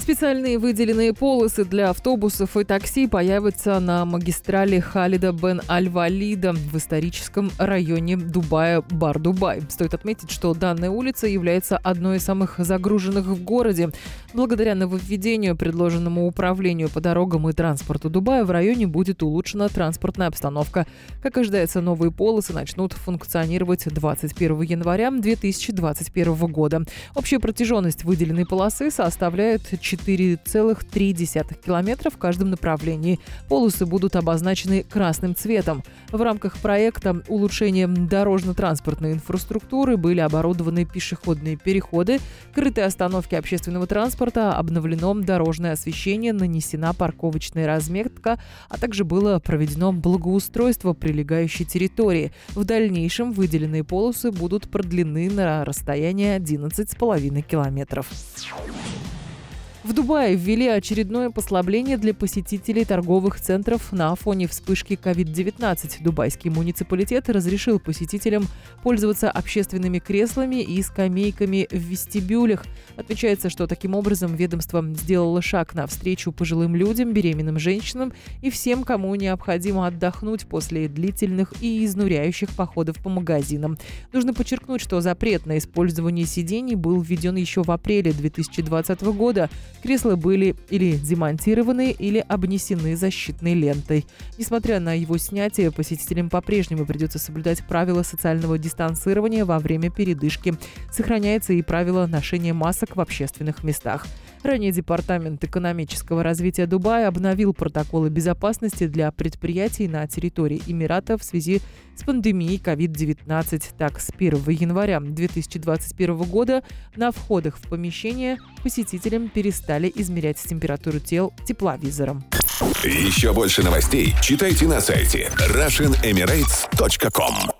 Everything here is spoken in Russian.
Специальные выделенные полосы для автобусов и такси появятся на магистрали Халида бен Аль-Валида в историческом районе Дубая Бар-Дубай. Стоит отметить, что данная улица является одной из самых загруженных в городе. Благодаря нововведению, предложенному управлению по дорогам и транспорту Дубая, в районе будет улучшена транспортная обстановка. Как ожидается, новые полосы начнут функционировать 21 января 2021 года. Общая протяженность выделенной полосы составляет 4 4,3 километра в каждом направлении. Полосы будут обозначены красным цветом. В рамках проекта улучшения дорожно-транспортной инфраструктуры были оборудованы пешеходные переходы, крытые остановки общественного транспорта, обновлено дорожное освещение, нанесена парковочная разметка, а также было проведено благоустройство прилегающей территории. В дальнейшем выделенные полосы будут продлены на расстояние 11,5 километров. В Дубае ввели очередное послабление для посетителей торговых центров на фоне вспышки COVID-19. Дубайский муниципалитет разрешил посетителям пользоваться общественными креслами и скамейками в вестибюлях. Отмечается, что таким образом ведомство сделало шаг навстречу пожилым людям, беременным женщинам и всем, кому необходимо отдохнуть после длительных и изнуряющих походов по магазинам. Нужно подчеркнуть, что запрет на использование сидений был введен еще в апреле 2020 года. Кресла были или демонтированы, или обнесены защитной лентой. Несмотря на его снятие, посетителям по-прежнему придется соблюдать правила социального дистанцирования во время передышки. Сохраняется и правило ношения масок в общественных местах. Ранее Департамент экономического развития Дубая обновил протоколы безопасности для предприятий на территории Эмирата в связи с пандемией COVID-19. Так, с 1 января 2021 года на входах в помещение посетителям перестали измерять температуру тел тепловизором. Еще больше новостей читайте на сайте RussianEmirates.com